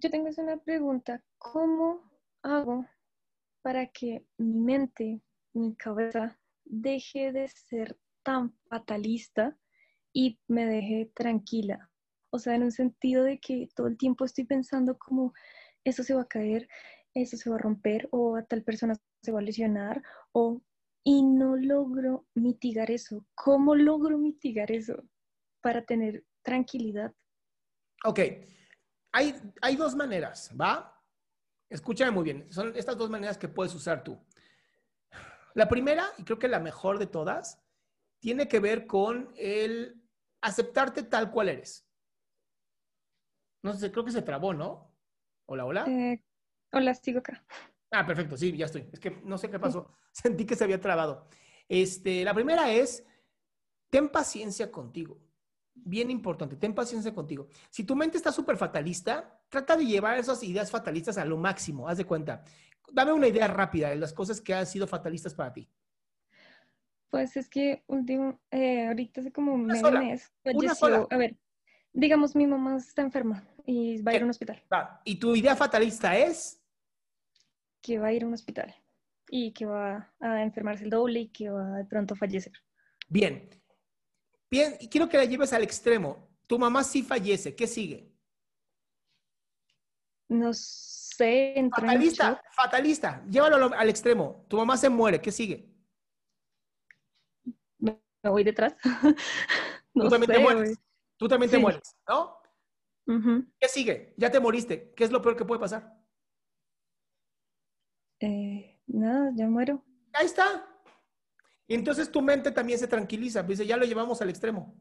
yo tengo una pregunta. ¿Cómo hago para que mi mente, mi cabeza, deje de ser tan fatalista y me deje tranquila? O sea, en un sentido de que todo el tiempo estoy pensando como eso se va a caer, eso se va a romper o a tal persona se va a lesionar o y no logro mitigar eso. ¿Cómo logro mitigar eso para tener tranquilidad? Ok, hay, hay dos maneras, ¿va? Escúchame muy bien, son estas dos maneras que puedes usar tú. La primera, y creo que la mejor de todas, tiene que ver con el aceptarte tal cual eres. No sé, creo que se trabó, ¿no? Hola, hola. Eh, hola, sigo acá. Ah, perfecto, sí, ya estoy. Es que no sé qué pasó. Sentí que se había trabado. Este, la primera es, ten paciencia contigo. Bien importante, ten paciencia contigo. Si tu mente está súper fatalista, trata de llevar esas ideas fatalistas a lo máximo. Haz de cuenta. Dame una idea rápida de las cosas que han sido fatalistas para ti. Pues es que último, eh, ahorita hace como un mes Una sola. A ver, digamos, mi mamá está enferma y va a ir a un hospital. ¿Y tu idea fatalista es? que va a ir a un hospital y que va a enfermarse el doble y que va de pronto a fallecer. Bien. Bien, y quiero que la lleves al extremo. Tu mamá sí fallece, ¿qué sigue? No sé. Fatalista, fatalista. Llévalo al extremo. Tu mamá se muere, ¿qué sigue? Me voy detrás. Tú también te mueres. Tú también te mueres, ¿no? ¿Qué sigue? Ya te moriste. ¿Qué es lo peor que puede pasar? eh, nada, ya muero. Ahí está. Y entonces tu mente también se tranquiliza, dice, ya lo llevamos al extremo.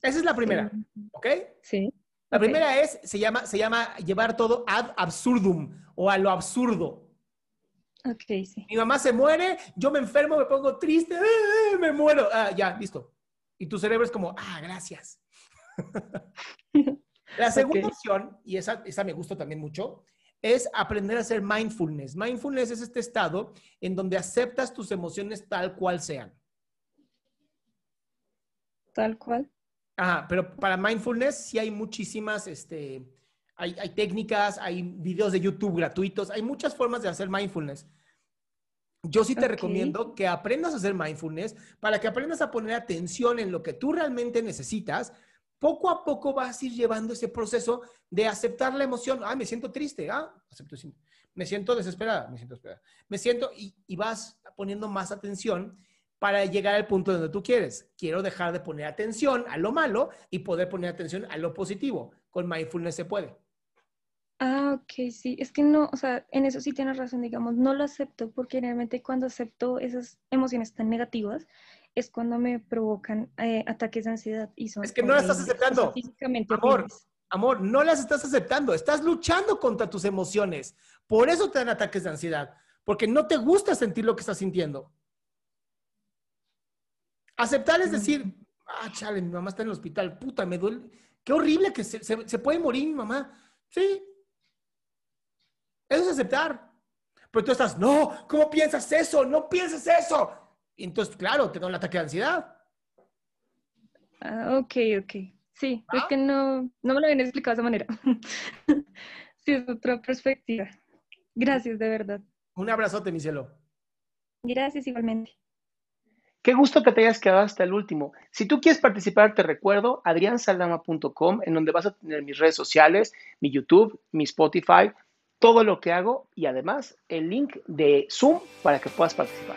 Esa es la primera, ¿ok? Sí. La primera es, se llama, se llama llevar todo ad absurdum o a lo absurdo. Ok, sí. Mi mamá se muere, yo me enfermo, me pongo triste, ¡eh, me muero. Ah, ya, listo. Y tu cerebro es como, ah, gracias. la segunda opción, y esa, esa me gusta también mucho, es aprender a hacer mindfulness. Mindfulness es este estado en donde aceptas tus emociones tal cual sean. Tal cual. Ajá, pero para mindfulness sí hay muchísimas, este, hay, técnicas, hay videos de YouTube gratuitos, hay muchas formas de hacer mindfulness. Yo sí te recomiendo que aprendas a hacer mindfulness para que aprendas a poner atención en lo que tú realmente necesitas poco a poco vas a ir llevando ese proceso de aceptar la emoción. Ah, me siento triste. Ah, acepto. Me siento desesperada. Me siento desesperada. Me siento y, y, vas poniendo más atención para llegar al punto donde tú quieres. Quiero dejar de poner atención a lo malo y poder poner atención a lo positivo. Con mindfulness se puede. Ah, ok, sí. Es que no, o sea, en eso sí tienes razón, digamos, no lo acepto porque realmente cuando acepto esas emociones tan negativas, es cuando me provocan eh, ataques de ansiedad. Y son es que no las estás aceptando. amor, amor, no las estás aceptando. Estás luchando contra tus emociones. Por eso te dan ataques de ansiedad. Porque no te gusta sentir lo que estás sintiendo. Aceptar es decir, ah, chale, mi mamá está en el hospital, puta, me duele. Qué horrible que se, se puede morir mi mamá. Sí. Eso es aceptar. Pero tú estás, no, ¿cómo piensas eso? No piensas eso entonces, claro, te da un ataque de ansiedad. Ah, ok, ok. Sí, es ¿Ah? que no, no me lo habían explicado de esa manera. sí, es otra perspectiva. Gracias, de verdad. Un abrazote, mi cielo. Gracias, igualmente. Qué gusto que te hayas quedado hasta el último. Si tú quieres participar, te recuerdo adriansaldama.com, en donde vas a tener mis redes sociales, mi YouTube, mi Spotify, todo lo que hago y además el link de Zoom para que puedas participar.